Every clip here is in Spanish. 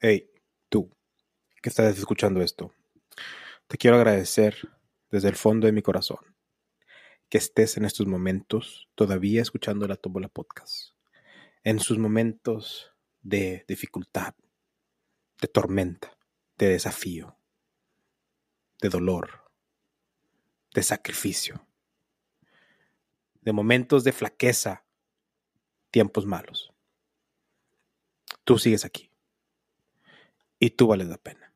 Hey, tú, que estás escuchando esto, te quiero agradecer desde el fondo de mi corazón que estés en estos momentos todavía escuchando la Tómbola Podcast. En sus momentos de dificultad, de tormenta, de desafío, de dolor, de sacrificio, de momentos de flaqueza, tiempos malos. Tú sigues aquí y tú vales la pena.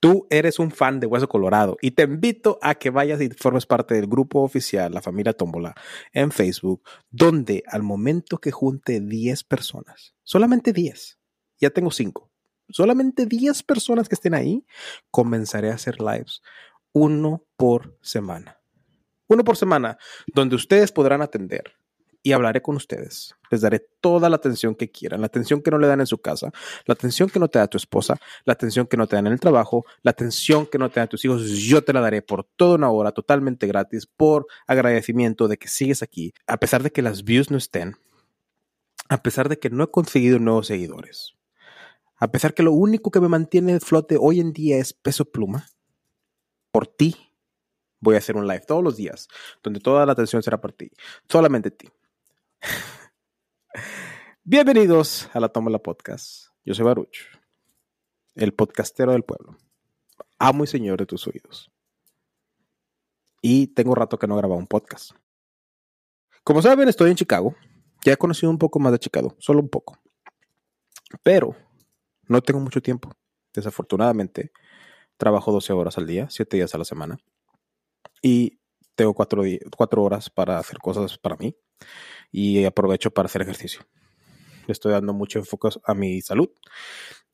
Tú eres un fan de Hueso Colorado y te invito a que vayas y formes parte del grupo oficial La Familia Tómbola en Facebook, donde al momento que junte 10 personas, solamente 10, ya tengo 5, solamente 10 personas que estén ahí, comenzaré a hacer lives uno por semana. Uno por semana, donde ustedes podrán atender y hablaré con ustedes. Les daré toda la atención que quieran, la atención que no le dan en su casa, la atención que no te da tu esposa, la atención que no te dan en el trabajo, la atención que no te dan tus hijos. Yo te la daré por toda una hora totalmente gratis por agradecimiento de que sigues aquí, a pesar de que las views no estén, a pesar de que no he conseguido nuevos seguidores, a pesar que lo único que me mantiene flote hoy en día es peso pluma. Por ti voy a hacer un live todos los días, donde toda la atención será por ti, solamente ti. Bienvenidos a la Tómala Podcast. Yo soy Baruch, el podcastero del pueblo. Amo y señor de tus oídos. Y tengo rato que no grababa un podcast. Como saben, estoy en Chicago. Ya he conocido un poco más de Chicago, solo un poco. Pero no tengo mucho tiempo. Desafortunadamente, trabajo 12 horas al día, 7 días a la semana. Y tengo 4, 4 horas para hacer cosas para mí y aprovecho para hacer ejercicio. Le estoy dando mucho enfoque a mi salud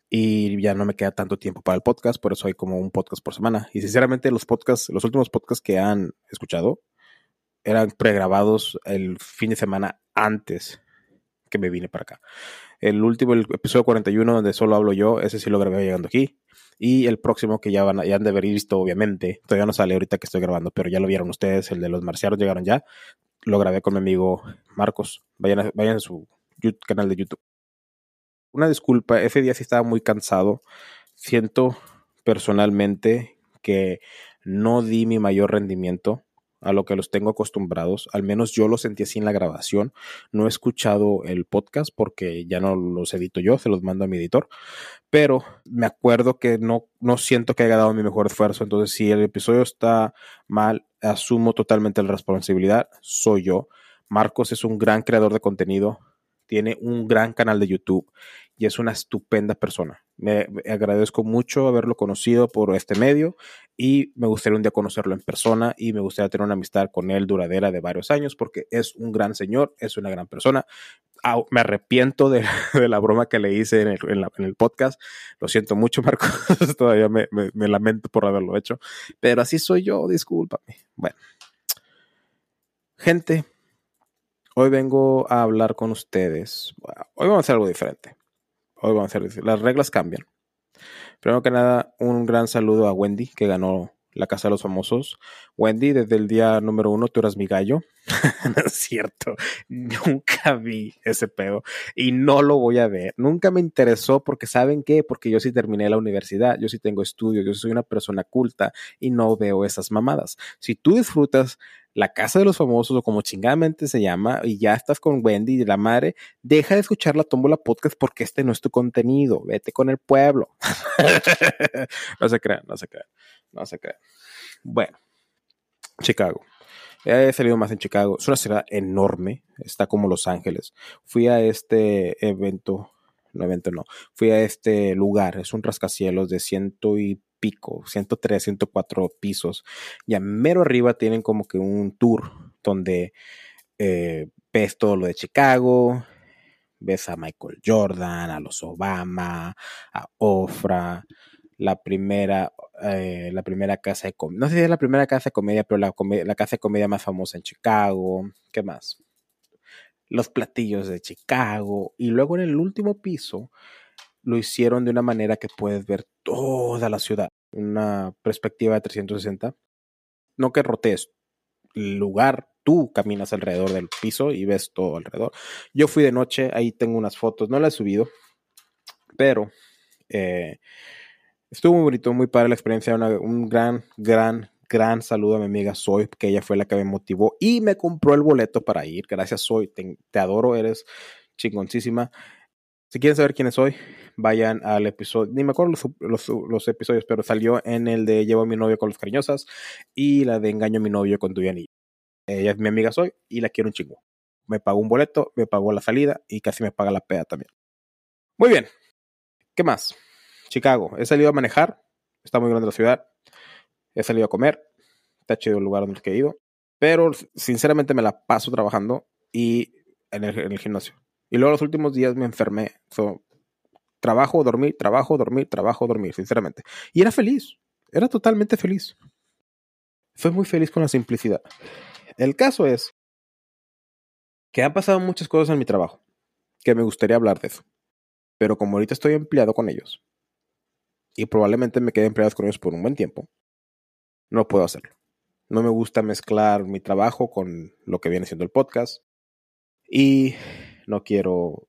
y ya no me queda tanto tiempo para el podcast, por eso hay como un podcast por semana. Y sinceramente los podcasts, los últimos podcasts que han escuchado eran pregrabados el fin de semana antes que me vine para acá. El último, el episodio 41, donde solo hablo yo, ese sí lo grabé llegando aquí. Y el próximo que ya van ya han de haber visto, obviamente, todavía no sale ahorita que estoy grabando, pero ya lo vieron ustedes, el de los marcianos llegaron ya lo grabé con mi amigo Marcos. Vayan vayan a su canal de YouTube. Una disculpa, ese día sí estaba muy cansado. Siento personalmente que no di mi mayor rendimiento a lo que los tengo acostumbrados. Al menos yo lo sentí así en la grabación. No he escuchado el podcast porque ya no los edito yo, se los mando a mi editor. Pero me acuerdo que no, no siento que haya dado mi mejor esfuerzo. Entonces, si el episodio está mal, asumo totalmente la responsabilidad. Soy yo. Marcos es un gran creador de contenido. Tiene un gran canal de YouTube y es una estupenda persona. Me, agradezco mucho haberlo conocido por este medio y me gustaría un día conocerlo en persona y me gustaría tener una amistad con él duradera de varios años porque es un gran señor, es una gran persona. me arrepiento de, la broma que le hice en el, podcast. Lo siento mucho, Marcos. Todavía me, me lamento por haberlo hecho. Pero así soy yo, discúlpame. Bueno. Gente, hoy vengo a hablar con ustedes. Hoy vamos a hacer algo diferente hoy vamos a hacer, las reglas cambian. Primero que nada, un gran saludo a Wendy, que ganó la Casa de los Famosos. Wendy, desde el día número uno tú eras mi gallo. no es cierto, nunca vi ese pedo y no lo voy a ver. Nunca me interesó porque ¿saben qué? Porque yo sí terminé la universidad, yo sí tengo estudios, yo soy una persona culta y no veo esas mamadas. Si tú disfrutas la Casa de los Famosos o como chingadamente se llama y ya estás con Wendy y la madre, deja de escuchar la Tómbola Podcast porque este no es tu contenido. Vete con el pueblo. no se crean, no se crean. No se crean. Bueno, Chicago. He salido más en Chicago. Es una ciudad enorme. Está como Los Ángeles. Fui a este evento. No, evento no. Fui a este lugar. Es un rascacielos de ciento y pico. 103, 104 pisos. Y a mero arriba tienen como que un tour donde eh, ves todo lo de Chicago. Ves a Michael Jordan, a los Obama, a Ofra, la primera, eh, la primera casa de comedia. No sé si es la primera casa de comedia, pero la, la casa de comedia más famosa en Chicago. ¿Qué más? Los platillos de Chicago. Y luego en el último piso lo hicieron de una manera que puedes ver toda la ciudad. Una perspectiva de 360. No que rotees el lugar, tú caminas alrededor del piso y ves todo alrededor. Yo fui de noche, ahí tengo unas fotos, no las he subido, Pero eh, estuvo muy bonito, muy padre la experiencia. un gran, gran, gran saludo a mi amiga Soy, que ella fue la que me motivó y me compró el boleto para ir. Gracias, Soy. Te, te adoro, eres chingoncísima. Si quieren saber quién soy, vayan al episodio, ni me acuerdo los, episodios, pero salió en el de Llevo a mi novio con los cariñosas y la de Engaño a mi novio con tu. Ella es mi amiga Soy y la quiero un chingo. Me pagó un boleto, me pagó la salida y casi me paga la peda también. Muy bien. ¿Qué más? Chicago. He salido a manejar. Está muy grande la ciudad. He salido a comer. Está chido el lugar donde he ido. Pero sinceramente me la paso trabajando y en el gimnasio. Y luego los últimos días me enfermé. trabajo, dormir, trabajo, dormir, trabajo, dormir, sinceramente. Y era feliz. Era totalmente feliz. Fue muy feliz con la simplicidad. El caso es que han pasado muchas cosas en mi trabajo que me gustaría hablar de eso. Pero como ahorita estoy empleado con ellos y probablemente me quede empleado con ellos por un buen tiempo, no puedo hacerlo. No me gusta mezclar mi trabajo con lo que viene siendo el podcast. Y no quiero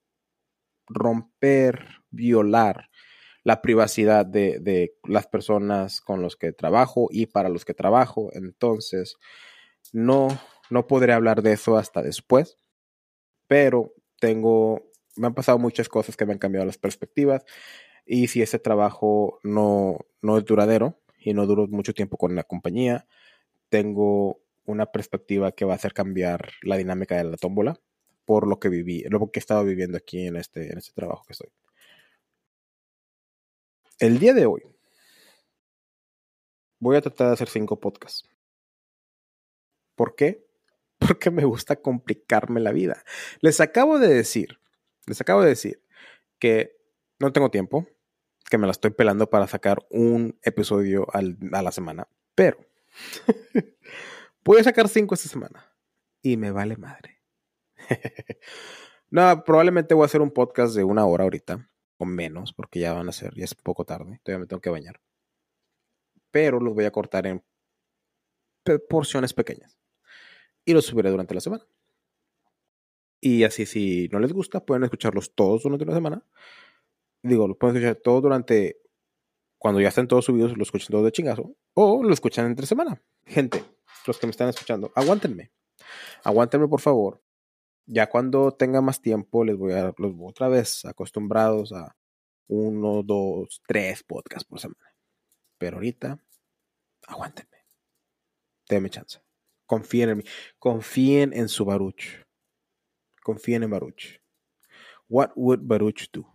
romper, violar la privacidad de, las personas con los que trabajo y para los que trabajo. Entonces, no, no podré hablar de eso hasta después, pero tengo, me han pasado muchas cosas que me han cambiado las perspectivas y si ese trabajo no, no es duradero y no duro mucho tiempo con la compañía, tengo una perspectiva que va a hacer cambiar la dinámica de la tómbola por lo que viví, lo que he estado viviendo aquí en este, en este trabajo que estoy. El día de hoy voy a tratar de hacer cinco podcasts. ¿Por qué? Porque me gusta complicarme la vida. Les acabo de decir, les acabo de decir que no tengo tiempo, que me la estoy pelando para sacar un episodio a la semana, pero voy a sacar cinco esta semana y me vale madre. no, probablemente voy a hacer un podcast de una hora ahorita, o menos, porque ya van a ser, ya es poco tarde, todavía me tengo que bañar. Pero los voy a cortar en porciones pequeñas. Y los subiré durante la semana. Y así, si no les gusta, pueden escucharlos todos durante la semana. Digo, los pueden escuchar todos durante. Cuando ya estén todos subidos, los escuchen todos de chingazo. O lo escuchan entre semana. Gente, los que me están escuchando, aguántenme. Aguántenme, por favor ya cuando tenga más tiempo, les voy a, los otra vez acostumbrados a uno, dos, tres podcasts por semana. Pero ahorita, aguántenme. Denme chance. Confíen en mí. Confíen en su Baruch. Confíen en Baruch. What would Baruch do?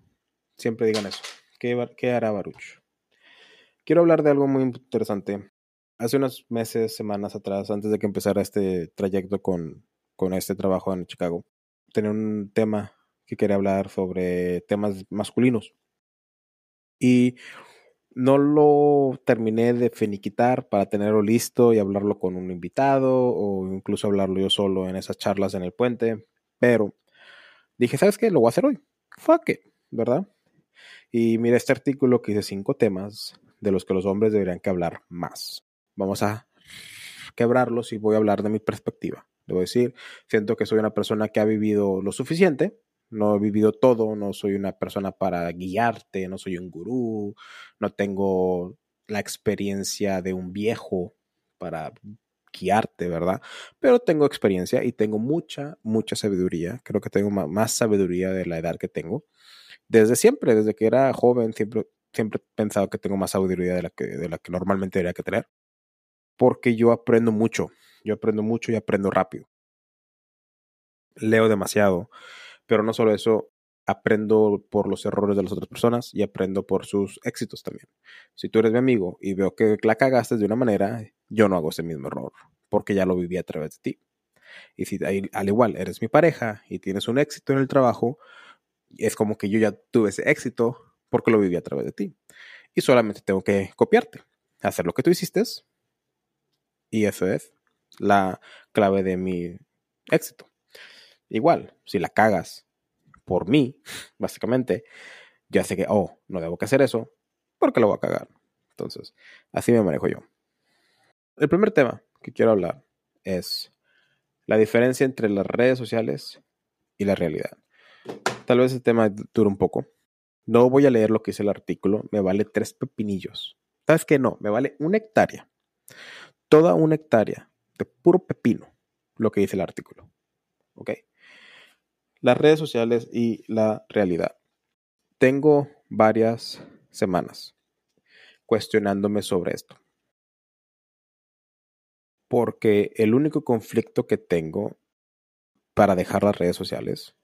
Siempre digan eso. ¿Qué, qué hará Baruch? Quiero hablar de algo muy interesante. Hace unos meses, semanas atrás, antes de que empezara este trayecto con con este trabajo en Chicago, tenía un tema que quería hablar sobre temas masculinos. Y no lo terminé de finiquitar para tenerlo listo y hablarlo con un invitado o incluso hablarlo yo solo en esas charlas en el puente. Pero dije, ¿sabes qué? Lo voy a hacer hoy. Fuck it, ¿verdad? Y mira este artículo que dice cinco temas de los que los hombres deberían que hablar más. Vamos a quebrarlos y voy a hablar de mi perspectiva. Debo decir, siento que soy una persona que ha vivido lo suficiente, no he vivido todo, no soy una persona para guiarte, no soy un gurú, no tengo la experiencia de un viejo para guiarte, ¿verdad? Pero tengo experiencia y tengo mucha, mucha sabiduría. Creo que tengo más sabiduría de la edad que tengo. Desde siempre, desde que era joven, siempre, siempre he pensado que tengo más sabiduría de la que, de la que normalmente debería que tener. Porque yo aprendo mucho yo aprendo mucho y aprendo rápido. Leo demasiado, pero no solo eso, aprendo por los errores de las otras personas y aprendo por sus éxitos también. Si tú eres mi amigo y veo que la cagaste de una manera, yo no hago ese mismo error, porque ya lo viví a través de ti. Y si al igual eres mi pareja y tienes un éxito en el trabajo, es como que yo ya tuve ese éxito porque lo viví a través de ti. Y solamente tengo que copiarte, hacer lo que tú hiciste. Y eso es la clave de mi éxito. Igual, si la cagas por mí, básicamente, ya sé que, oh, no debo que hacer eso, porque lo voy a cagar. Entonces, así me manejo yo. El primer tema que quiero hablar es la diferencia entre las redes sociales y la realidad. Tal vez el tema dure un poco, No voy a leer lo que dice el artículo, me vale tres pepinillos. ¿Sabes qué? No, me vale una hectárea. Toda una hectárea puro pepino, lo que dice el artículo. ¿Ok? Las redes sociales y la realidad. Tengo varias semanas cuestionándome sobre esto. Porque el único conflicto que tengo para dejar las redes sociales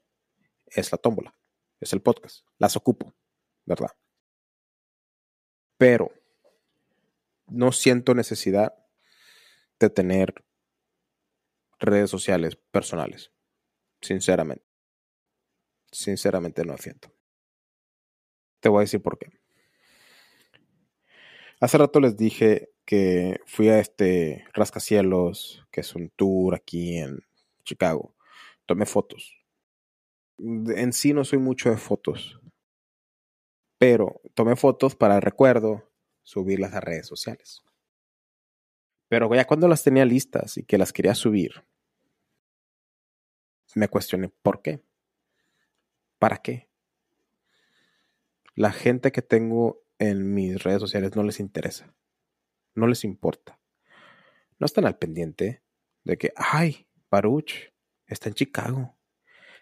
es la tómbola, es el podcast. Las ocupo, ¿verdad? Pero no siento necesidad de tener redes sociales personales, sinceramente. Sinceramente no siento. Te voy a decir por qué. Hace rato les dije que fui a este Rascacielos, que es un tour aquí en Chicago. Tomé fotos. En sí no soy mucho de fotos, pero tomé fotos para el recuerdo, subirlas a redes sociales. Pero ya cuando las tenía listas y que las quería subir, me cuestioné por qué. ¿Para qué? La gente que tengo en mis redes sociales no les interesa. No les importa. No están al pendiente de que, ay, Baruch está en Chicago.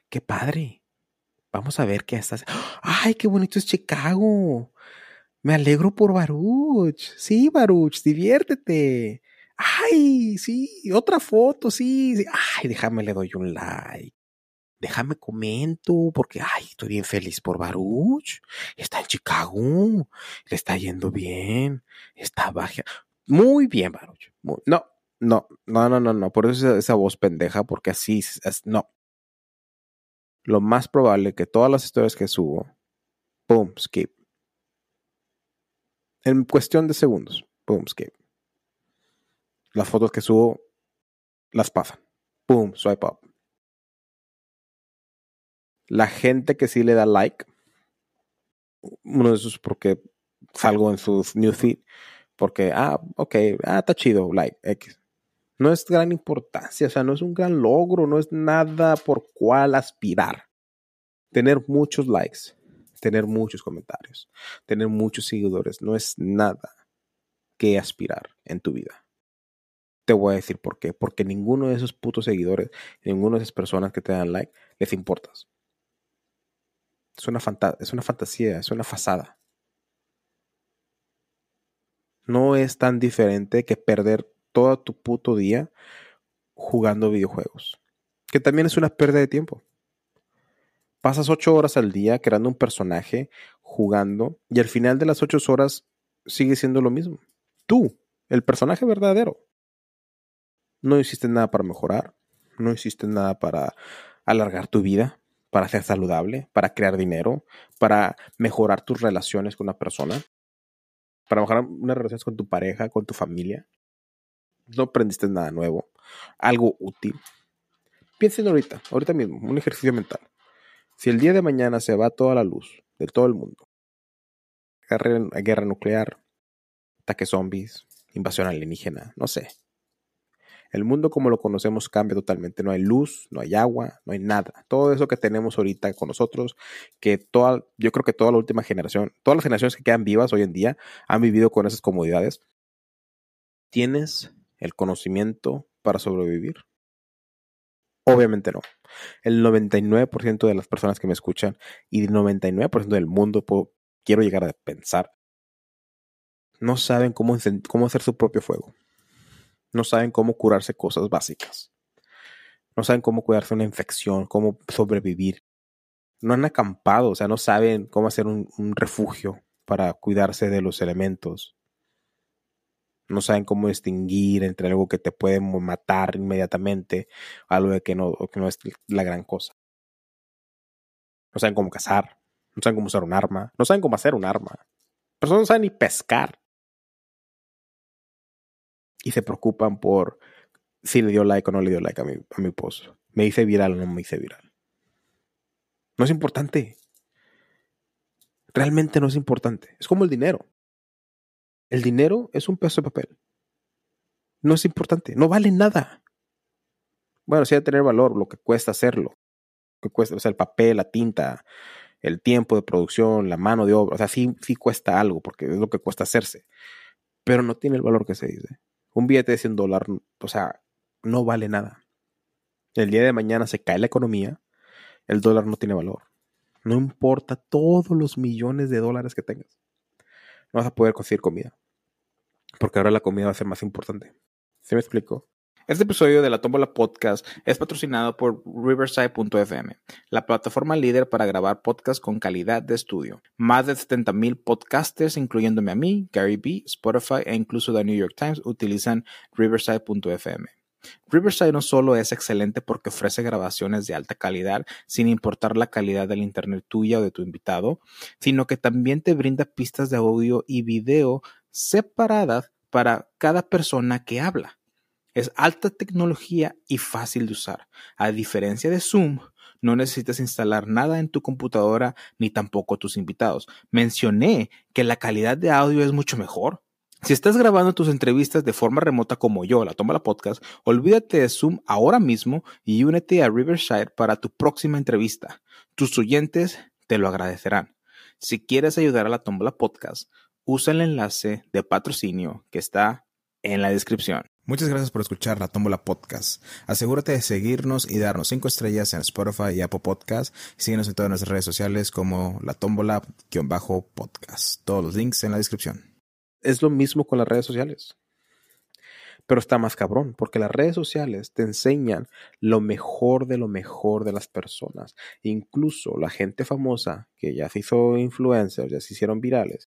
Qué padre. Vamos a ver qué estás. Ay, qué bonito es Chicago. Me alegro por Baruch. Sí, Baruch, diviértete. Ay, sí, otra foto, sí. Ay, déjame le doy un like déjame comento, porque, ay, estoy bien feliz por Baruch. Está en Chicago, le está yendo bien, está baja. Muy bien, Baruch. no, no, no, no, no, no, por eso esa, voz pendeja, porque así, es, no. Lo más probable que todas las historias que subo, boom, skip. En cuestión de segundos, boom, skip. Las fotos que subo, las pasan. Boom, swipe up la gente que sí le da like, uno de esos porque salgo en sus newsfeed, porque, ah, ok, ah, está chido, like, X. No es gran importancia, o sea, no es un gran logro, no es nada por cual aspirar. Tener muchos likes, tener muchos comentarios, tener muchos seguidores, no es nada que aspirar en tu vida. Te voy a decir por qué. Porque ninguno de esos putos seguidores, ninguna de esas personas que te dan like, les importas. Es una, es una fantasía, es una fasada. No es tan diferente que perder todo tu puto día jugando videojuegos. Que también es una pérdida de tiempo. Pasas ocho horas al día creando un personaje, jugando, y al final de las ocho horas sigue siendo lo mismo. Tú, el personaje verdadero. No hiciste nada para mejorar, no hiciste nada para alargar tu vida, para ser saludable, para crear dinero, para mejorar tus relaciones con una persona, para mejorar unas relaciones con tu pareja, con tu familia. No aprendiste nada nuevo, algo útil. Piensen ahorita, ahorita mismo, un ejercicio mental. Si el día de mañana se va toda la luz de todo el mundo, guerra, guerra nuclear, ataques zombies, invasión alienígena, no sé, el mundo como lo conocemos cambia totalmente. No hay luz, no hay agua, no hay nada. Todo eso que tenemos ahorita con nosotros, que toda, yo creo que toda la última generación, todas las generaciones que quedan vivas hoy en día han vivido con esas comodidades. ¿Tienes el conocimiento para sobrevivir? Obviamente no. El 99% de las personas que me escuchan y el 99% del mundo, quiero llegar a pensar, no saben cómo, cómo hacer su propio fuego no saben cómo curarse cosas básicas. No saben cómo cuidarse una infección, cómo sobrevivir. No han acampado, o sea, no saben cómo hacer un, refugio para cuidarse de los elementos. No saben cómo distinguir entre algo que te puede matar inmediatamente algo que no, que no es la gran cosa. No saben cómo cazar. No saben cómo usar un arma. No saben cómo hacer un arma. Personas no saben ni pescar y se preocupan por si le dio like o no le dio like a mi, a mi post. Me hice viral o no me hice viral. No es importante. Realmente no es importante. Es como el dinero. El dinero es un peso de papel. No es importante. No vale nada. Bueno, sí debe tener valor lo que cuesta hacerlo. Lo que cuesta, o sea, el papel, la tinta, el tiempo de producción, la mano de obra, o sea, sí, sí cuesta algo, porque es lo que cuesta hacerse, pero no tiene el valor que se dice. Un billete de 100 dólares, o sea, no vale nada. El día de mañana se cae la economía, el dólar no tiene valor. No importa todos los millones de dólares que tengas. No vas a poder conseguir comida. Porque ahora la comida va a ser más importante. ¿Se me explicó? Este episodio de la Tómbola Podcast es patrocinado por Riverside.fm, la plataforma líder para grabar podcasts con calidad de estudio. Más de 70.000 podcasters, incluyéndome a mí, Gary B, Spotify e incluso The New York Times, utilizan Riverside.fm. Riverside no solo es excelente porque ofrece grabaciones de alta calidad sin importar la calidad del internet tuya o de tu invitado, sino que también te brinda pistas de audio y video separadas para cada persona que habla. Es alta tecnología y fácil de usar. A diferencia de Zoom, no necesitas instalar nada en tu computadora ni tampoco tus invitados. Mencioné que la calidad de audio es mucho mejor. Si estás grabando tus entrevistas de forma remota como yo, la toma la podcast, olvídate de Zoom ahora mismo y únete a Riverside para tu próxima entrevista. Tus oyentes te lo agradecerán. Si quieres ayudar a la Tómbola Podcast, usa el enlace de patrocinio que está en la descripción. Muchas gracias por escuchar la Tómbola Podcast. Asegúrate de seguirnos y darnos 5 estrellas en Spotify y Apple Podcast. síguenos en todas nuestras redes sociales como la Tómbola-podcast. Todos los links en la descripción. Es lo mismo con las redes sociales. Pero está más cabrón, porque las redes sociales te enseñan lo mejor de lo mejor de las personas. Incluso la gente famosa que ya se hizo influencers, ya se hicieron virales,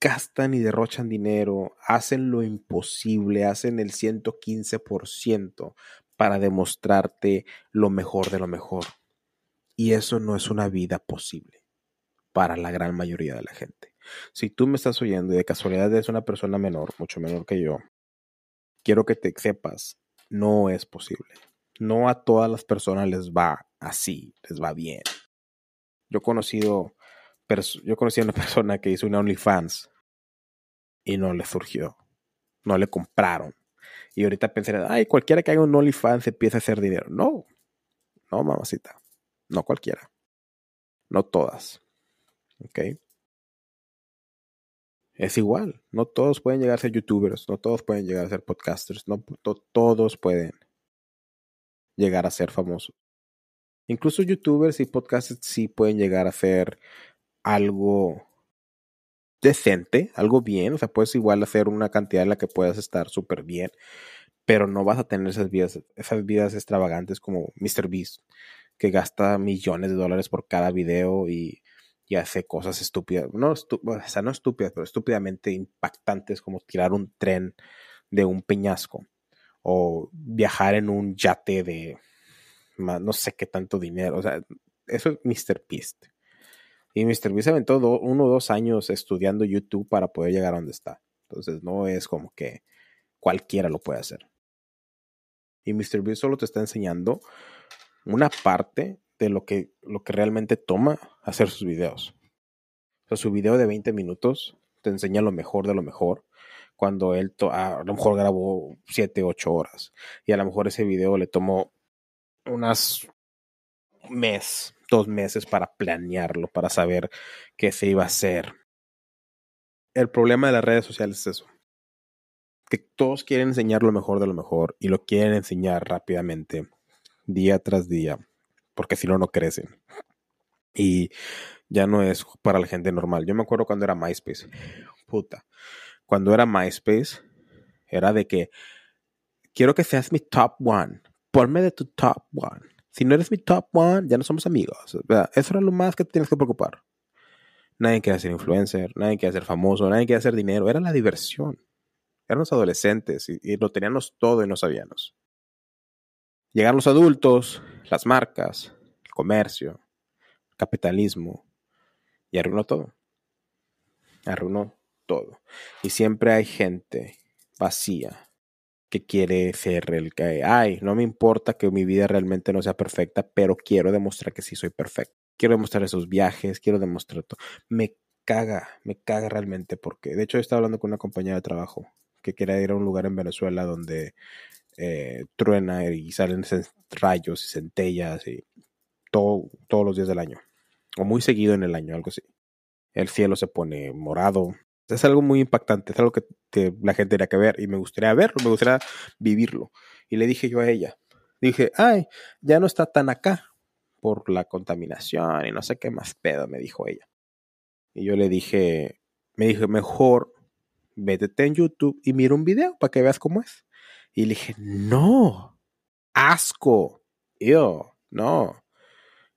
gastan y derrochan dinero, hacen lo imposible, hacen el 115% para demostrarte lo mejor de lo mejor. Y eso no es una vida posible para la gran mayoría de la gente. Si tú me estás oyendo y de casualidad eres una persona menor, mucho menor que yo, quiero que te sepas, no es posible. No a todas las personas les va así, les va bien. Yo he conocido, yo conocí a una persona que hizo una OnlyFans y no le surgió. No le compraron. Y ahorita pensaré, ay, cualquiera que haga un OnlyFans empieza a hacer dinero. No, no, mamacita. No cualquiera. No todas. ¿Ok? Es igual. No todos pueden llegar a ser youtubers. No todos pueden llegar a ser podcasters. No todos pueden llegar a ser famosos. Incluso youtubers y podcasters sí pueden llegar a ser algo decente, algo bien, o sea, puedes igual hacer una cantidad en la que puedas estar súper bien, pero no vas a tener esas vidas, esas vidas extravagantes como MrBeast, que gasta millones de dólares por cada video y, y hace cosas estúpidas, no, o sea, no estúpidas, pero estúpidamente impactantes como tirar un tren de un peñasco o viajar en un yate de no sé qué tanto dinero, o sea, eso es MrBeast. Y MrBeast aventó uno o dos años estudiando YouTube para poder llegar a donde está. Entonces no es como que cualquiera lo puede hacer. Y MrBeast solo te está enseñando una parte de lo que, lo que realmente toma hacer sus videos. O sea, su video de 20 minutos te enseña lo mejor de lo mejor. Cuando él a lo mejor grabó 7, 8 horas. Y a lo mejor ese video le tomó unas mes dos meses para planearlo, para saber qué se iba a hacer. El problema de las redes sociales es eso. Que todos quieren enseñar lo mejor de lo mejor y lo quieren enseñar rápidamente, día tras día, porque si no, no crecen. Y ya no es para la gente normal. Yo me acuerdo cuando era MySpace. Puta. Cuando era MySpace, era de que quiero que seas mi top one. Ponme de tu top one si no eres mi top one, ya no somos amigos. Eso era lo más que te tienes que preocupar. Nadie quiere ser influencer, nadie quiere ser famoso, nadie quiere hacer dinero. Era la diversión. Eran los adolescentes y, lo teníamos todo y no sabíamos. Llegaron los adultos, las marcas, el comercio, el capitalismo y arruinó todo. Arruinó todo. Y siempre hay gente vacía que quiere ser el que, ay, no me importa que mi vida realmente no sea perfecta, pero quiero demostrar que sí soy perfecto. Quiero demostrar esos viajes, quiero demostrar todo. Me caga, me caga realmente porque, de hecho, estaba hablando con una compañera de trabajo que quería ir a un lugar en Venezuela donde eh, truena y salen rayos y centellas y todo, todos los días del año. o muy seguido en el año, algo así. El cielo se pone morado. Es algo muy impactante, es algo que, la gente tiene que ver y me gustaría verlo, me gustaría vivirlo. Y le dije yo a ella, dije, ay, ya no está tan acá por la contaminación y no sé qué más pedo, me dijo ella. Y yo le dije, me dije, mejor métete en YouTube y mira un video para que veas cómo es. Y le dije, no, asco, yo, no.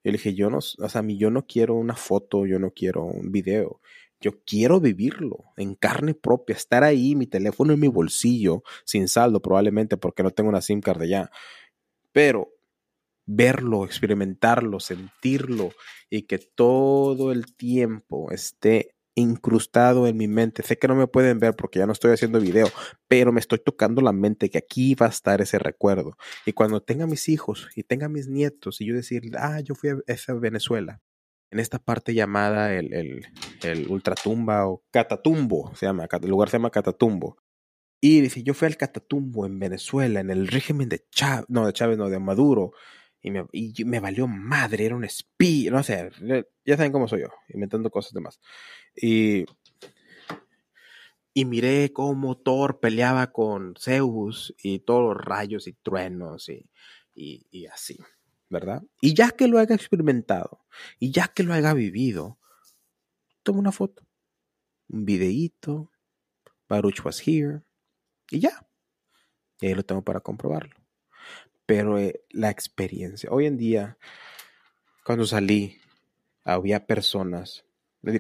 Y le dije, yo no, o sea, yo no quiero una foto, yo no quiero un video. Yo quiero vivirlo en carne propia, estar ahí, mi teléfono en mi bolsillo, sin saldo probablemente porque no tengo una SIM card ya. Pero verlo, experimentarlo, sentirlo y que todo el tiempo esté incrustado en mi mente. Sé que no me pueden ver porque ya no estoy haciendo video, pero me estoy tocando la mente que aquí va a estar ese recuerdo. Y cuando tenga mis hijos y tenga mis nietos y yo decir, ah, yo fui a esa Venezuela, en esta parte llamada el, el, el Ultratumba o Catatumbo, se llama, el lugar se llama Catatumbo. Y dice, yo fui al Catatumbo en Venezuela, en el régimen de Chávez, no, de Chávez, no, de Maduro. Y me, y me valió madre, era un espía, no sé, ya saben cómo soy yo, inventando cosas demás. Y, y miré cómo Thor peleaba con Zeus y todos los rayos y truenos y, y, y así, ¿verdad? Y ya que lo haya experimentado y ya que lo haya vivido, tomo una foto, un videíto, Baruch was here y ya. Y ahí lo tengo para comprobarlo pero eh, la experiencia. Hoy en día, cuando salí, había personas,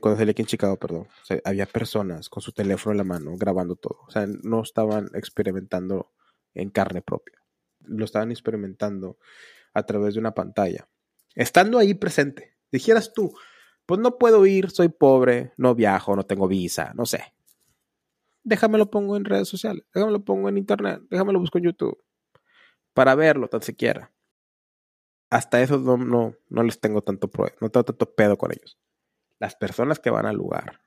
cuando salí aquí en Chicago, perdón, había personas con su teléfono en la mano grabando todo. O sea, no estaban experimentando en carne propia. Lo estaban experimentando a través de una pantalla. Estando ahí presente, dijeras tú, pues no puedo ir, soy pobre, no viajo, no tengo visa, no sé. Déjame lo pongo en redes sociales, déjame lo pongo en internet, déjame lo busco en YouTube para verlo tan siquiera. Hasta eso no, no, no les tengo tanto, no tengo tanto pedo con ellos. Las personas que van al lugar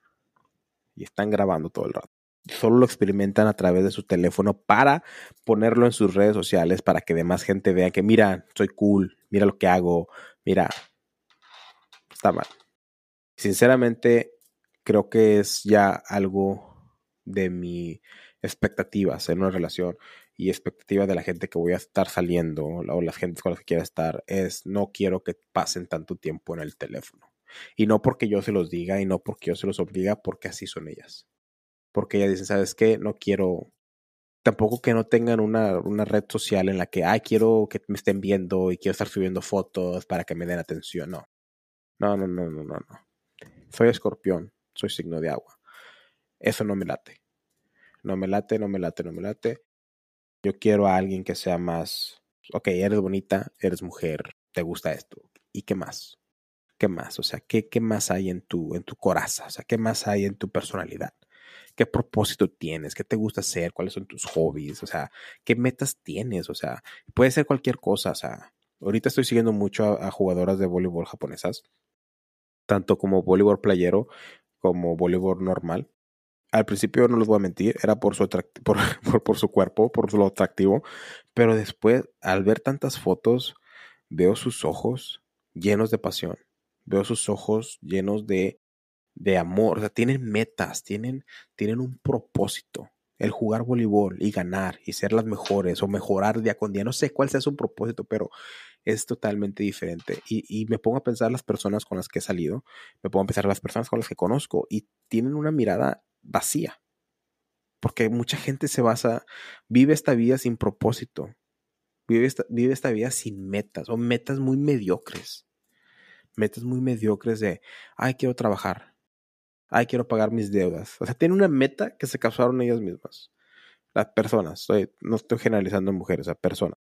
y están grabando todo el rato, solo lo experimentan a través de su teléfono para ponerlo en sus redes sociales para que demás gente vea que mira, soy cool, mira lo que hago, mira, está mal. Sinceramente, creo que es ya algo de mi expectativas en una relación y expectativa de la gente que voy a estar saliendo o las gentes con las que quiera estar es no quiero que pasen tanto tiempo en el teléfono. Y no porque yo se los diga y no porque yo se los obliga, porque así son ellas. Porque ellas dicen, ¿sabes qué? No quiero, tampoco que no tengan una, una red social en la que, ay, quiero que me estén viendo y quiero estar subiendo fotos para que me den atención. No. No, no, no, no, no, no. Soy escorpión, soy signo de agua. Eso no me late. No me late, no me late, no me late. Yo quiero a alguien que sea más, ok, eres bonita, eres mujer, te gusta esto. ¿Y qué más? ¿Qué más? O sea, ¿qué, qué más hay en tu, en tu coraza? O sea, ¿qué más hay en tu personalidad? ¿Qué propósito tienes? ¿Qué te gusta hacer? ¿Cuáles son tus hobbies? O sea, ¿qué metas tienes? O sea, puede ser cualquier cosa. O sea, ahorita estoy siguiendo mucho a jugadoras de voleibol japonesas, tanto como voleibol playero como voleibol normal al principio no les voy a mentir, era por su, por, por, su cuerpo, por lo atractivo, pero después, al ver tantas fotos, veo sus ojos llenos de pasión, veo sus ojos llenos de, de amor, o sea, tienen metas, tienen, tienen un propósito, el jugar voleibol y ganar y ser las mejores o mejorar día con día, no sé cuál sea su propósito, pero es totalmente diferente. Y, y, me pongo a pensar las personas con las que he salido, me pongo a pensar las personas con las que conozco y tienen una mirada vacía. Porque mucha gente se basa, vive esta vida sin propósito, vive esta, vive esta vida sin metas o metas muy mediocres. Metas muy mediocres de, ay, quiero trabajar, ay, quiero pagar mis deudas. O sea, tienen una meta que se causaron ellas mismas. Las personas, no estoy generalizando en mujeres, a personas.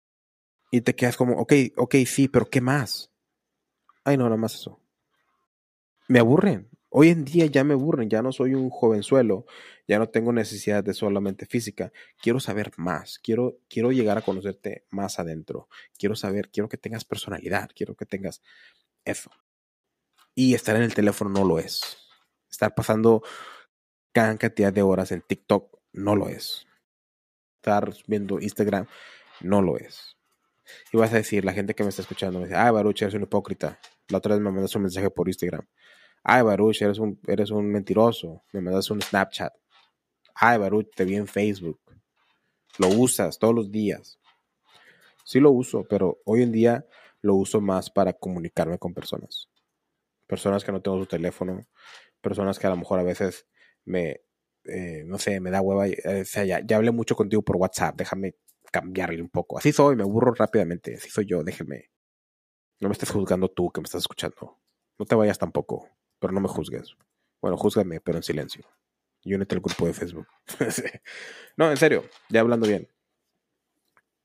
Y te quedas como, ok, ok, sí, pero ¿qué más? Ay, no, nada más eso. Me aburren. Hoy en día ya me aburren, ya no soy un jovenzuelo, ya no tengo necesidad de solamente física. Quiero saber más, quiero, quiero llegar a conocerte más adentro. Quiero saber, quiero que tengas personalidad, quiero que tengas eso. Y estar en el teléfono no lo es. Estar pasando gran cantidad de horas en TikTok no lo es. Estar viendo Instagram no lo es. Y vas a decir, la gente que me está escuchando me dice, ah, Baruch, eres un hipócrita. La otra vez me mandaste un mensaje por Instagram. Ay, Baruch, eres un, eres un mentiroso. Me mandaste un Snapchat. Ay, Baruch, te vi en Facebook. Lo usas todos los días. Sí lo uso, pero hoy en día lo uso más para comunicarme con personas. Personas que no tengo su teléfono, personas que a lo mejor a veces me, eh, no sé, me da hueva. Eh, o sea, ya, ya, hablé mucho contigo por WhatsApp, déjame cambiarle un poco. Así soy, me aburro rápidamente, así soy yo, déjeme. No me estés juzgando tú que me estás escuchando. No te vayas tampoco, pero no me juzgues. Bueno, júzgame, pero en silencio. Yo únete al grupo de Facebook. no, en serio, ya hablando bien.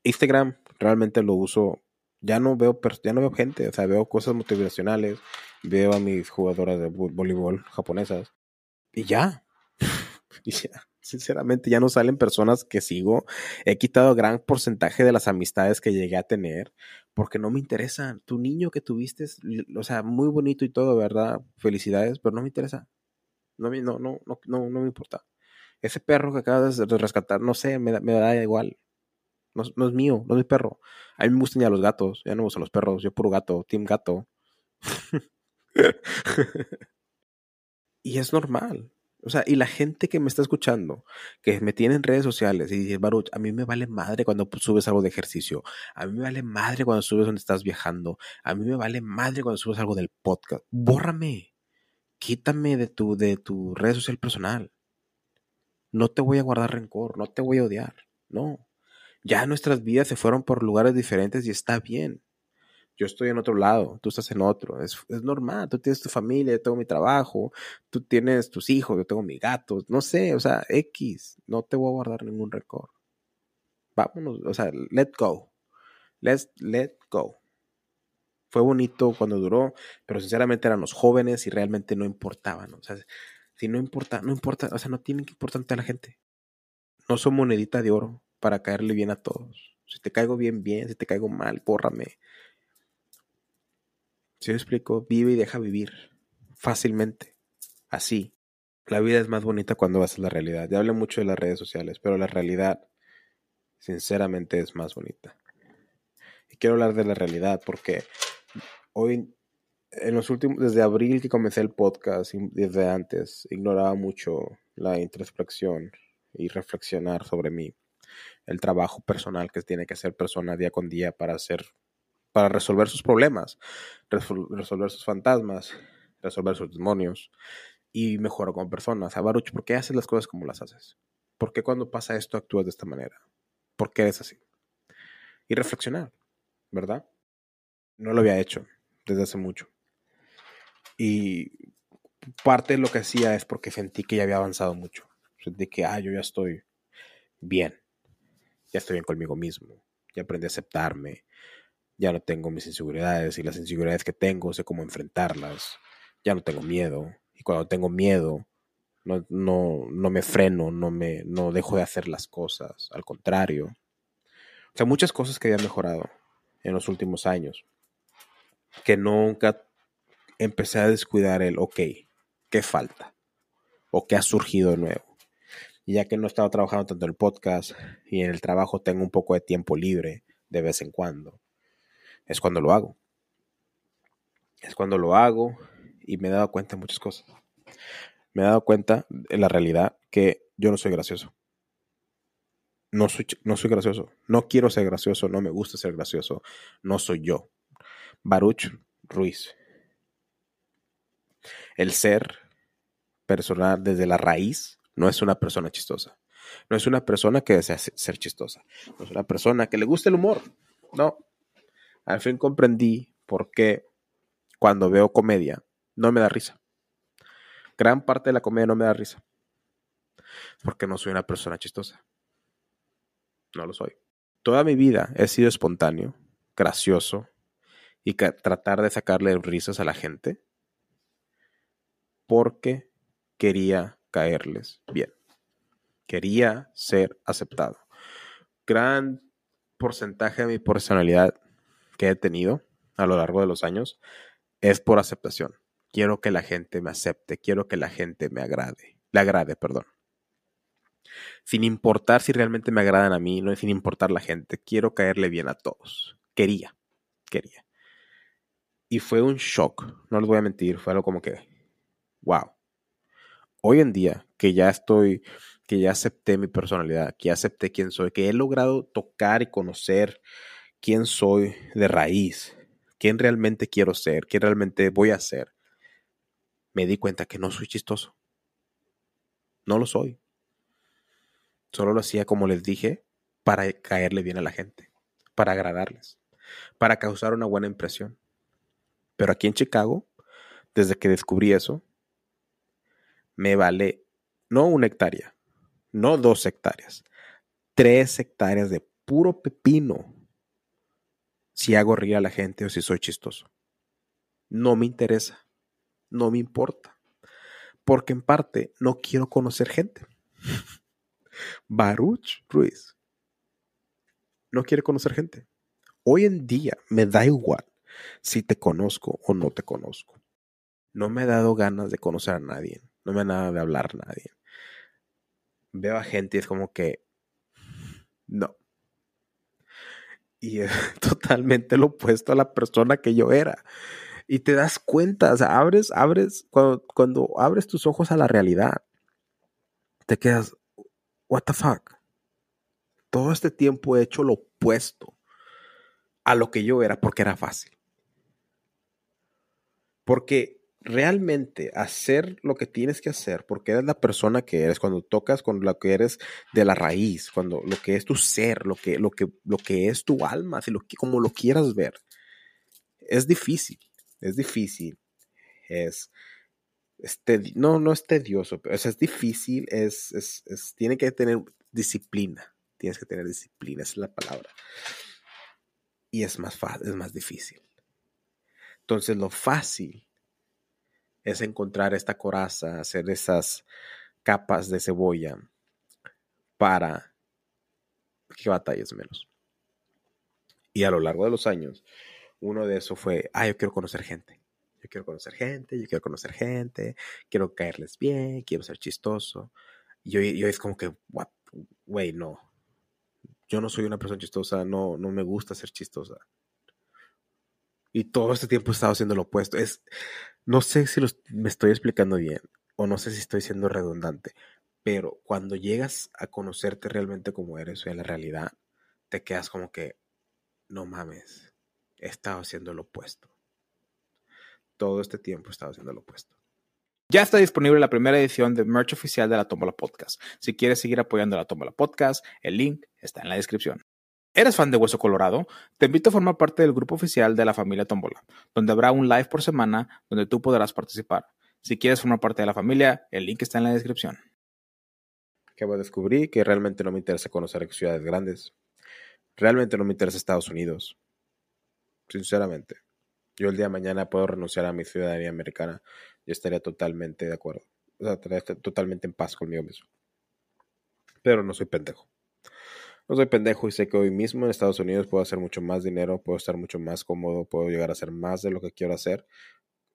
Instagram realmente lo uso. Ya no veo, ya no veo gente, o sea, veo cosas motivacionales, veo a mis jugadoras de voleibol japonesas y ya. y ya. Sinceramente, ya no salen personas que sigo. He quitado gran porcentaje de las amistades que llegué a tener porque no me interesan. Tu niño que tuviste, o sea, muy bonito y todo, ¿verdad? Felicidades, pero no me interesa. No, no, no, no, no, me importa. Ese perro que acabas de rescatar, no sé, me me da igual. No, es mío, no es mi perro. A mí me gustan ya los gatos, ya no me gustan los perros, yo puro gato, team gato. y es normal. O sea, y la gente que me está escuchando, que me tiene en redes sociales y dice, Baruch, a mí me vale madre cuando subes algo de ejercicio, a mí me vale madre cuando subes donde estás viajando, a mí me vale madre cuando subes algo del podcast. Bórrame, quítame de tu, de tu red social personal. No te voy a guardar rencor, no te voy a odiar, no. Ya nuestras vidas se fueron por lugares diferentes y está bien yo estoy en otro lado, tú estás en otro. Es, normal, tú tienes tu familia, yo tengo mi trabajo, tú tienes tus hijos, yo tengo mis gatos, no sé, o sea, X, no te voy a guardar ningún récord. Vámonos, o sea, let go. Let's let go. Fue bonito cuando duró, pero sinceramente eran los jóvenes y realmente no importaban. O sea, si no importa, no importa, o sea, no tienen que importarte a la gente. No son monedita de oro para caerle bien a todos. Si te caigo bien, bien, si te caigo mal, bórrame. Si me explico, vive y deja vivir fácilmente. Así. La vida es más bonita cuando vas a la realidad. Ya hablé mucho de las redes sociales, pero la realidad, sinceramente, es más bonita. Y quiero hablar de la realidad porque hoy, en los últimos, desde abril que comencé el podcast, desde antes, ignoraba mucho la introspección y reflexionar sobre mí, el trabajo personal que tiene que hacer persona día con día para ser para resolver sus problemas, resolver sus fantasmas, resolver sus demonios y mejorar como persona. O sea, Baruch, ¿por qué haces las cosas como las haces? ¿Por qué cuando pasa esto actúas de esta manera? ¿Por qué eres así? Y reflexionar, ¿verdad? No lo había hecho desde hace mucho. Y parte de lo que hacía es porque sentí que ya había avanzado mucho. Sentí que, ah, yo ya estoy bien. Ya estoy bien conmigo mismo. Ya aprendí a aceptarme ya no tengo mis inseguridades y las inseguridades que tengo sé cómo enfrentarlas, ya no tengo miedo y cuando tengo miedo no, no, no me freno, no, me, no dejo de hacer las cosas, al contrario. O sea, muchas cosas que había mejorado en los últimos años, que nunca empecé a descuidar el, ok, ¿qué falta? ¿O qué ha surgido de nuevo? Ya que no he estado trabajando tanto en el podcast y en el trabajo tengo un poco de tiempo libre de vez en cuando es cuando lo hago. Es cuando lo hago y me he dado cuenta de muchas cosas. Me he dado cuenta en la realidad que yo no soy gracioso. No soy, no soy gracioso. No quiero ser gracioso. No me gusta ser gracioso. No soy yo. Baruch Ruiz. El ser personal desde la raíz no es una persona chistosa. No es una persona que desea ser chistosa. No es una persona que le guste el humor. No, al fin comprendí por qué cuando veo comedia no me da risa. Gran parte de la comedia no me da risa. Porque no soy una persona chistosa. No lo soy. Toda mi vida he sido espontáneo, gracioso y tratar de sacarle risas a la gente porque quería caerles bien. Quería ser aceptado. Gran porcentaje de mi personalidad que he tenido a lo largo de los años es por aceptación. Quiero que la gente me acepte, quiero que la gente me agrade, le agrade, perdón. Sin importar si realmente me agradan a mí, no sin importar la gente, quiero caerle bien a todos. Quería, quería. Y fue un shock, no les voy a mentir, fue algo como que, wow. Hoy en día, que ya estoy, que ya acepté mi personalidad, que acepté quién soy, que he logrado tocar y conocer quién soy de raíz, quién realmente quiero ser, quién realmente voy a ser, me di cuenta que no soy chistoso. No lo soy. Solo lo hacía, como les dije, para caerle bien a la gente, para agradarles, para causar una buena impresión. Pero aquí en Chicago, desde que descubrí eso, me vale no una hectárea, no dos hectáreas, tres hectáreas de puro pepino si hago reír a la gente o si soy chistoso. No me interesa, no me importa, porque en parte no quiero conocer gente. Baruch Ruiz no quiere conocer gente. Hoy en día me da igual si te conozco o no te conozco. No me ha dado ganas de conocer a nadie. No me ha dado de hablar nadie. Veo a gente y es como que no. Y es totalmente lo opuesto a la persona que yo era. Y te das cuenta, o sea, abres, abres, cuando, cuando abres tus ojos a la realidad, te quedas, what the fuck. Todo este tiempo he hecho lo opuesto a lo que yo era porque era fácil. Porque realmente hacer lo que tienes que hacer, porque eres la persona que eres, cuando tocas con lo que eres de la raíz, cuando lo que es tu ser, lo que, lo que, lo que es tu alma, si lo, como lo quieras ver, es difícil, es difícil, es, no, no es tedioso, pero es, difícil, es, es, tiene que tener disciplina, tienes que tener disciplina, es la palabra. Y es más fácil, es más difícil. Entonces lo fácil es encontrar esta coraza, hacer esas capas de cebolla para que batalles menos. Y a lo largo de los años, uno de esos fue, ah, yo quiero conocer gente. Yo quiero conocer gente, yo quiero conocer gente, quiero caerles bien, quiero ser chistoso. Y yo, es como que, güey, no. Yo no soy una persona chistosa, no, no me gusta ser chistosa. Y todo este tiempo he estado haciendo lo opuesto. Es, no sé si me estoy explicando bien o no sé si estoy siendo redundante, pero cuando llegas a conocerte realmente como eres en la realidad, te quedas como que, no mames, he estado haciendo lo opuesto. Todo este tiempo he estado haciendo lo opuesto. Ya está disponible la primera edición de merch oficial de la Tómbola Podcast. Si quieres seguir apoyando la Tómbola Podcast, el link está en la descripción. ¿Eres fan de Hueso Colorado? Te invito a formar parte del grupo oficial de la familia Tómbola, donde habrá un live por semana donde tú podrás participar. Si quieres formar parte de la familia, el link está en la descripción. Que descubrí que realmente no me interesa conocer ciudades grandes. Realmente no me interesa Estados Unidos. Sinceramente. Yo el día de mañana puedo renunciar a mi ciudadanía americana y estaría totalmente de acuerdo. O sea, estaría totalmente en paz conmigo mismo. Pero no soy pendejo. No soy pendejo y sé que hoy mismo en Estados Unidos puedo hacer mucho más dinero, puedo estar mucho más cómodo, puedo llegar a hacer más de lo que quiero hacer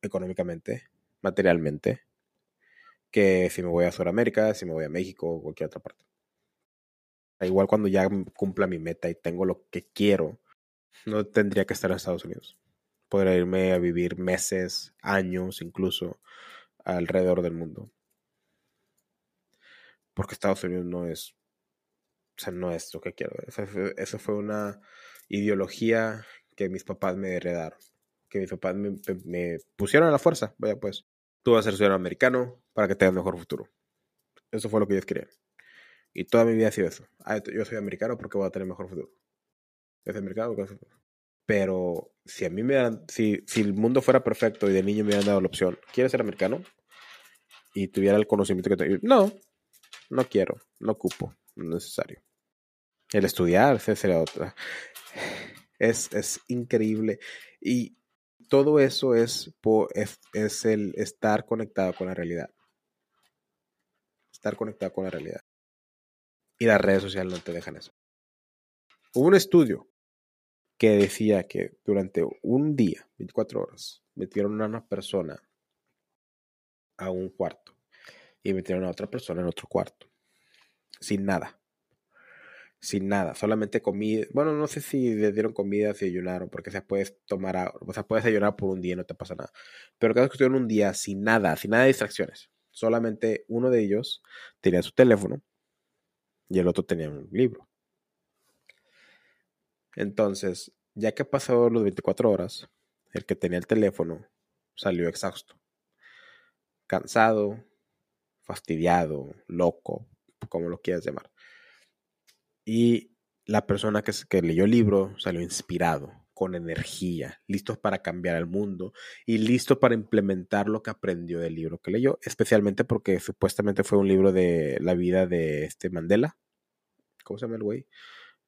económicamente, materialmente, que si me voy a Sudamérica, si me voy a México o cualquier otra parte. Igual cuando ya cumpla mi meta y tengo lo que quiero, no tendría que estar en Estados Unidos. Podría irme a vivir meses, años incluso alrededor del mundo. Porque Estados Unidos no es o sea, no es lo que quiero. Esa fue, una ideología que mis papás me heredaron. Que mis papás me, pusieron a la fuerza. Vaya, pues, tú vas a ser ciudadano americano para que tengas mejor futuro. Eso fue lo que ellos querían. Y toda mi vida ha sido eso. Ah, yo soy americano porque voy a tener mejor futuro. Yo soy americano porque Pero si a mí me dan, si, si el mundo fuera perfecto y de niño me hubieran dado la opción, ¿quieres ser americano? Y tuviera el conocimiento que tengo. No, no quiero, no ocupo, no es necesario. El estudiar, sería otra. Es, es increíble. Y todo eso es, es, es el estar conectado con la realidad. Estar conectado con la realidad. Y las redes sociales no te dejan eso. Hubo un estudio que decía que durante un día, 24 horas, metieron a una persona a un cuarto y metieron a otra persona en otro cuarto, sin nada sin nada, solamente comida. Bueno, no sé si le dieron comida, si ayunaron, porque se puedes tomar, o sea, puedes ayunar por un día y no te pasa nada. Pero cada vez que estuvieron un día sin nada, sin nada de distracciones, solamente uno de ellos tenía su teléfono y el otro tenía un libro. Entonces, ya que pasado los 24 horas, el que tenía el teléfono salió exhausto, cansado, fastidiado, loco, como lo quieras llamar. Y la persona que, que leyó el libro salió inspirado, con energía, listo para cambiar el mundo y listo para implementar lo que aprendió del libro que leyó, especialmente porque supuestamente fue un libro de la vida de este Mandela. ¿Cómo se llama el güey?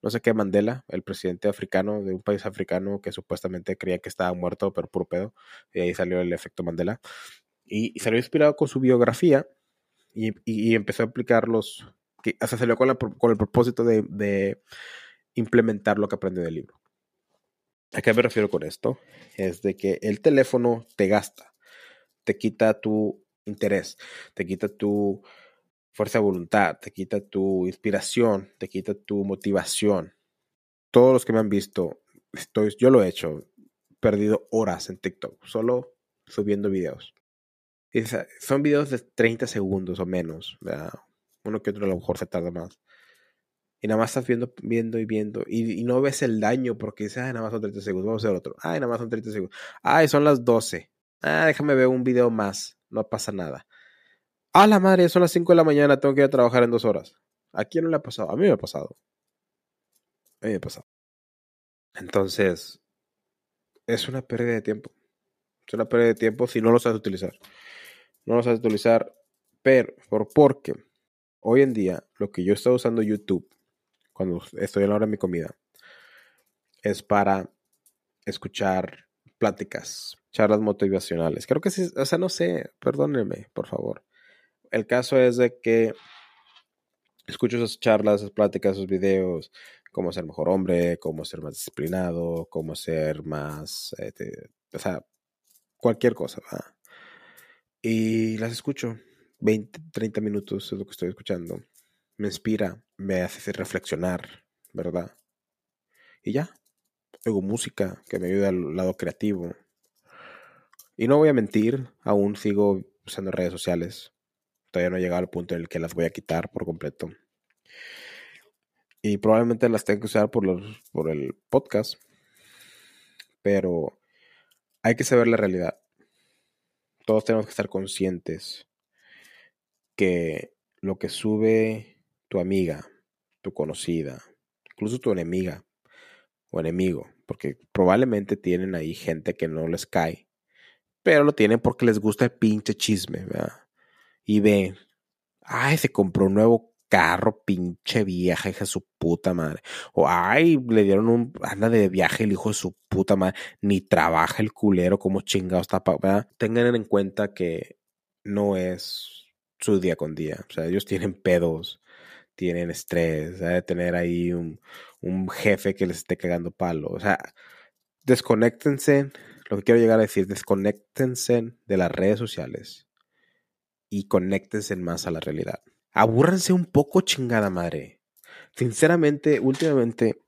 No sé qué Mandela, el presidente africano de un país africano que supuestamente creía que estaba muerto, pero puro pedo. Y ahí salió el efecto Mandela. Y, salió inspirado con su biografía y, empezó a aplicar los, que hasta salió con, con el propósito de, implementar lo que aprendió del libro. ¿A qué me refiero con esto? Es de que el teléfono te gasta, te quita tu interés, te quita tu fuerza de voluntad, te quita tu inspiración, te quita tu motivación. Todos los que me han visto, estoy, yo lo he hecho, perdido horas en TikTok, solo subiendo videos. Son videos de 30 segundos o menos, uno que otro a lo mejor se tarda más. Y nada más estás viendo, viendo y viendo. Y, no ves el daño porque dices, ay, nada más son 30 segundos. Vamos a hacer otro. Ay, nada más son 30 segundos. Ay, son las 12. Ah, déjame ver un video más. No pasa nada. A la madre, son las 5 de la mañana. Tengo que ir a trabajar en dos horas. ¿A quién no le ha pasado? A mí me ha pasado. A mí me ha pasado. Entonces, es una pérdida de tiempo. Es una pérdida de tiempo si no lo sabes utilizar. No lo sabes utilizar, pero por porque hoy en día lo que yo estoy usando YouTube cuando estoy en la hora de mi comida, es para escuchar pláticas, charlas motivacionales. Creo que sí, o sea, no sé, perdónenme, por favor. El caso es de que escucho esas charlas, esas pláticas, esos videos, cómo ser mejor hombre, cómo ser más disciplinado, cómo ser más, este, o sea, cualquier cosa. Y las escucho. 20, 30 minutos es lo que estoy escuchando me inspira, me hace reflexionar, ¿verdad? Y ya, oigo música que me ayuda al lado creativo. Y no voy a mentir, aún sigo usando redes sociales. Todavía no he llegado al punto en el que las voy a quitar por completo. Y probablemente las tengo que usar por, los, por el podcast. Pero hay que saber la realidad. Todos tenemos que estar conscientes que lo que sube tu amiga, tu conocida, incluso tu enemiga o enemigo, porque probablemente tienen ahí gente que no les cae, pero lo tienen porque les gusta el pinche chisme, ¿verdad? Y ven, ay, se compró un nuevo carro, pinche vieja, hija de su puta madre. O ay, le dieron un, anda de viaje el hijo de su puta madre, ni trabaja el culero como chingado está, ¿verdad? Tengan en cuenta que no es su día con día, o sea, ellos tienen pedos, tienen estrés, de tener ahí un, jefe que les esté cagando palo. O sea, desconéctense, lo que quiero llegar a decir, desconéctense de las redes sociales y conéctense más a la realidad. Abúrranse un poco, chingada madre. Sinceramente, últimamente,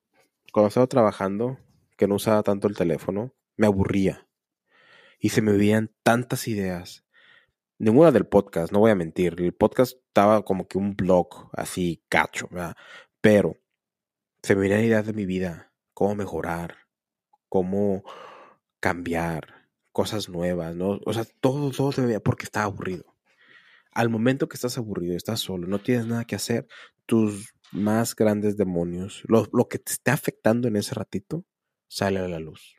cuando estaba trabajando, que no usaba tanto el teléfono, me aburría. Y se me veían tantas ideas ninguna del podcast, no voy a mentir. El podcast estaba como que un blog así cacho, ¿verdad? Pero se me venían ideas de mi vida, cómo mejorar, cómo cambiar, cosas nuevas, ¿no? O sea, todo, todo se me veía porque estaba aburrido. Al momento que estás aburrido, estás solo, no tienes nada que hacer, tus más grandes demonios, lo, que te esté afectando en ese ratito, sale a la luz.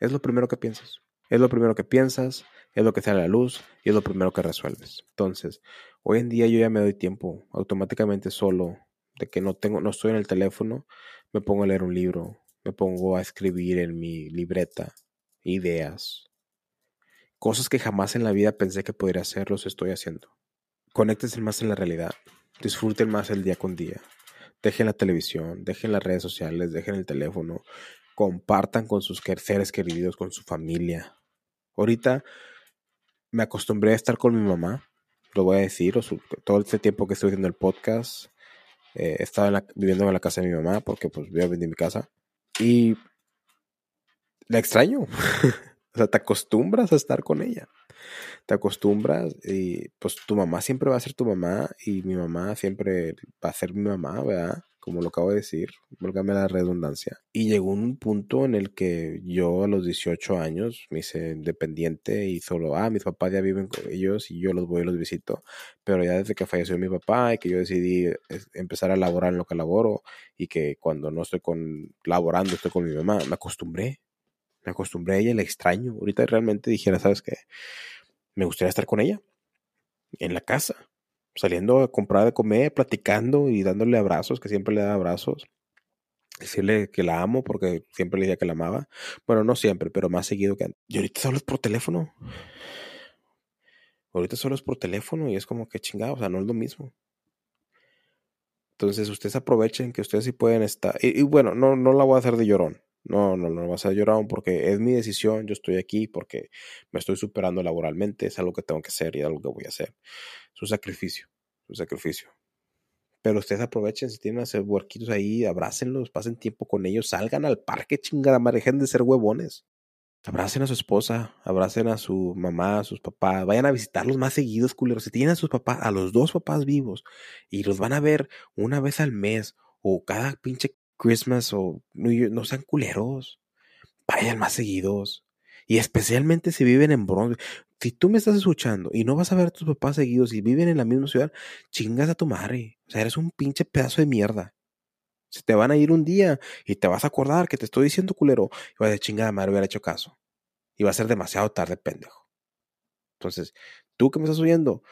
Es lo primero que piensas. Es lo primero que piensas, es lo que sale a la luz y es lo primero que resuelves. Entonces, hoy en día yo ya me doy tiempo automáticamente solo de que no tengo, no estoy en el teléfono, me pongo a leer un libro, me pongo a escribir en mi libreta ideas, cosas que jamás en la vida pensé que podría hacer, los estoy haciendo. Conéctense más en la realidad, disfruten más el día con día. Dejen la televisión, dejen las redes sociales, dejen el teléfono, compartan con sus seres queridos, con su familia. Ahorita me acostumbré a estar con mi mamá, lo voy a decir, todo este tiempo que estoy haciendo el podcast, Eh, estaba viviendo en la casa de mi mamá porque pues yo vendí mi casa. Y la extraño. o sea, te acostumbras a estar con ella. Te acostumbras y pues tu mamá siempre va a ser tu mamá y mi mamá siempre va a ser mi mamá, ¿verdad? como lo acabo de decir, válgame la redundancia. Y llegó un punto en el que yo a los 18 años me hice independiente y solo, ah, mis papás ya viven con ellos y yo los voy y los visito. Pero ya desde que falleció mi papá y que yo decidí empezar a laborar en lo que laboro y que cuando no estoy con laborando estoy con mi mamá, me acostumbré. Me acostumbré a ella, la extraño. Ahorita realmente dijera, ¿sabes qué? Me gustaría estar con ella en la casa saliendo a comprar de comer, platicando y dándole abrazos, que siempre le da abrazos. Decirle que la amo porque siempre le decía que la amaba. Bueno, no siempre, pero más seguido que antes. Y ahorita solo es por teléfono. Ahorita solo es por teléfono y es como que chingado, o sea, no es lo mismo. Entonces, ustedes aprovechen que ustedes sí pueden estar. Y, bueno, no, no la voy a hacer de llorón. No, no, no, vas a llorar porque es mi decisión. Yo estoy aquí porque me estoy superando laboralmente. Es algo que tengo que hacer y es algo que voy a hacer su sacrificio, su sacrificio. Pero ustedes aprovechen, si tienen a hacer huerquitos ahí, abrácenlos, pasen tiempo con ellos, salgan al parque, chingada, dejen de ser huevones. Abracen a su esposa, abracen a su mamá, a sus papás, vayan a visitarlos más seguidos, culeros. Si tienen a sus papás, a los dos papás vivos, y los van a ver una vez al mes, o cada pinche Christmas, o no sean culeros. Vayan más seguidos. Y especialmente si viven en Bronx. Si tú me estás escuchando y no vas a ver a tus papás seguidos y viven en la misma ciudad, chingas a tu madre. O sea, eres un pinche pedazo de mierda. Se te van a ir un día y te vas a acordar que te estoy diciendo culero. Y vas a decir, chingada madre, hubiera hecho caso. Y va a ser demasiado tarde, pendejo. Entonces, tú que me estás oyendo,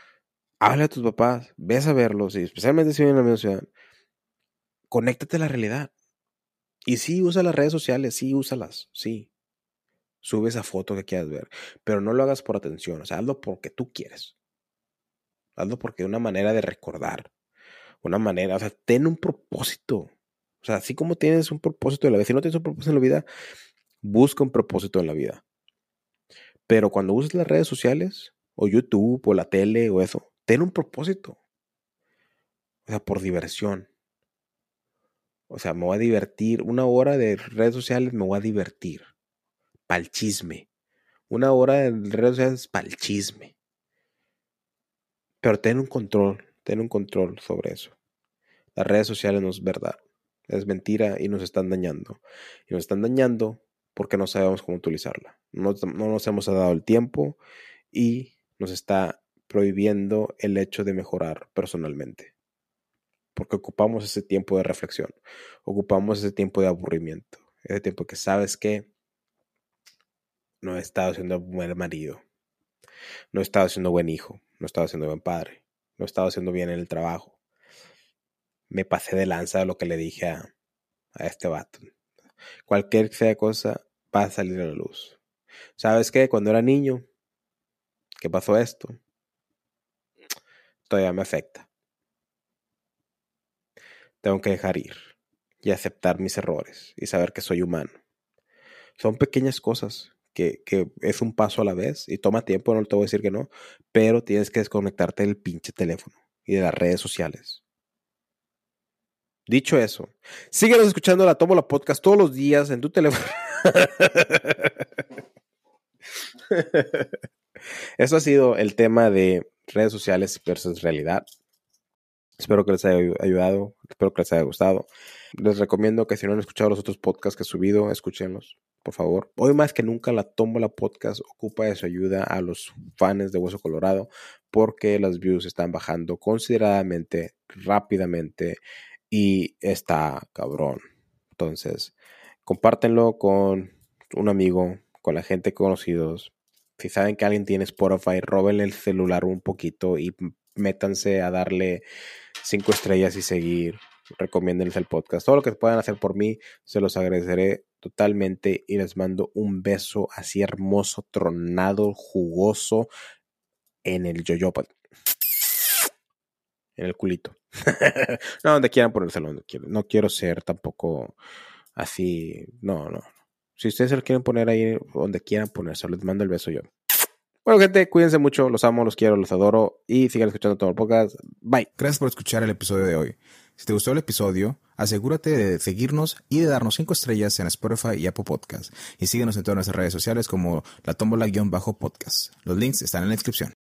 habla a tus papás, ves a verlos, y especialmente si viven en la misma ciudad. Conéctate a la realidad. Y sí, usa las redes sociales, sí, úsalas, sí. Sube esa foto que quieras ver, pero no lo hagas por atención, o sea, hazlo porque tú quieres. Hazlo porque es una manera de recordar, una manera, o sea, ten un propósito. O sea, así como tienes un propósito en la vida, si no tienes un propósito en la vida, busca un propósito en la vida. Pero cuando uses las redes sociales, o YouTube, o la tele, o eso, ten un propósito. O sea, por diversión. O sea, me voy a divertir. Una hora de redes sociales me voy a divertir pa'l chisme. Una hora en redes sociales pa'l chisme. Pero ten un control, ten un control sobre eso. Las redes sociales no es verdad, es mentira y nos están dañando. Y nos están dañando porque no sabemos cómo utilizarla. No, no nos hemos dado el tiempo y nos está prohibiendo el hecho de mejorar personalmente. Porque ocupamos ese tiempo de reflexión, ocupamos ese tiempo de aburrimiento, ese tiempo que sabes que no he estado siendo buen marido, no he estado siendo buen hijo, no he estado siendo buen padre, no he estado haciendo bien en el trabajo. Me pasé de lanza lo que le dije a, a este vato. Cualquier sea cosa va a salir a la luz. ¿Sabes qué? Cuando era niño, ¿qué pasó esto? Todavía me afecta. Tengo que dejar ir y aceptar mis errores y saber que soy humano. Son pequeñas cosas que, es un paso a la vez y toma tiempo, no te voy a decir que no, pero tienes que desconectarte del pinche teléfono y de las redes sociales. Dicho eso, síguenos escuchando la Tomo la Podcast todos los días en tu teléfono. Eso ha sido el tema de redes sociales versus realidad. Espero que les haya ayudado, espero que les haya gustado. Les recomiendo que si no han escuchado los otros podcasts que he subido, escúchenlos por favor. Hoy más que nunca la la Podcast ocupa de su ayuda a los fans de Hueso Colorado porque las views están bajando consideradamente rápidamente y está cabrón. Entonces, compártenlo con un amigo, con la gente conocidos. Si saben que alguien tiene Spotify, róbenle el celular un poquito y métanse a darle cinco estrellas y seguir. Recomiéndenles el podcast. Todo lo que puedan hacer por mí, se los agradeceré totalmente y les mando un beso así hermoso, tronado, jugoso en el yoyopa. En el culito. no, donde quieran ponérselo, donde quieran. No quiero ser tampoco así. No, no. Si ustedes se lo quieren poner ahí donde quieran ponérselo, les mando el beso yo. Bueno, gente, cuídense mucho, los amo, los quiero, los adoro y sigan escuchando todo el podcast. Bye. Gracias por escuchar el episodio de hoy. Si te gustó el episodio, asegúrate de seguirnos y de darnos 5 estrellas en Spotify y Apple Podcast. Y síguenos en todas nuestras redes sociales como la tómbola-podcast. Los links están en la descripción.